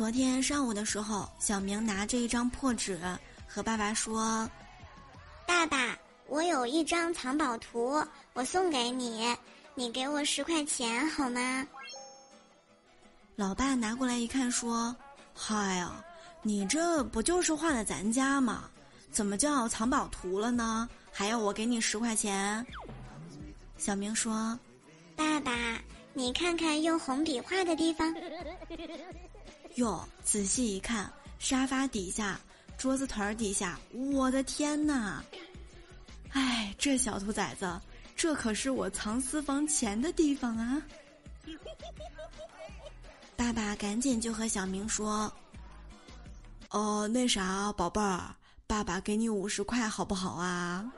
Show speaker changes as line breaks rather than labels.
昨天上午的时候，小明拿着一张破纸和爸爸说：“
爸爸，我有一张藏宝图，我送给你，你给我十块钱好吗？”
老爸拿过来一看，说：“嗨呀，你这不就是画的咱家吗？怎么叫藏宝图了呢？还要我给你十块钱？”小明说：“
爸爸，你看看用红笔画的地方。”
哟，仔细一看，沙发底下、桌子腿儿底下，我的天呐！哎，这小兔崽子，这可是我藏私房钱的地方啊！爸爸赶紧就和小明说：“哦，那啥，宝贝儿，爸爸给你五十块好不好啊？”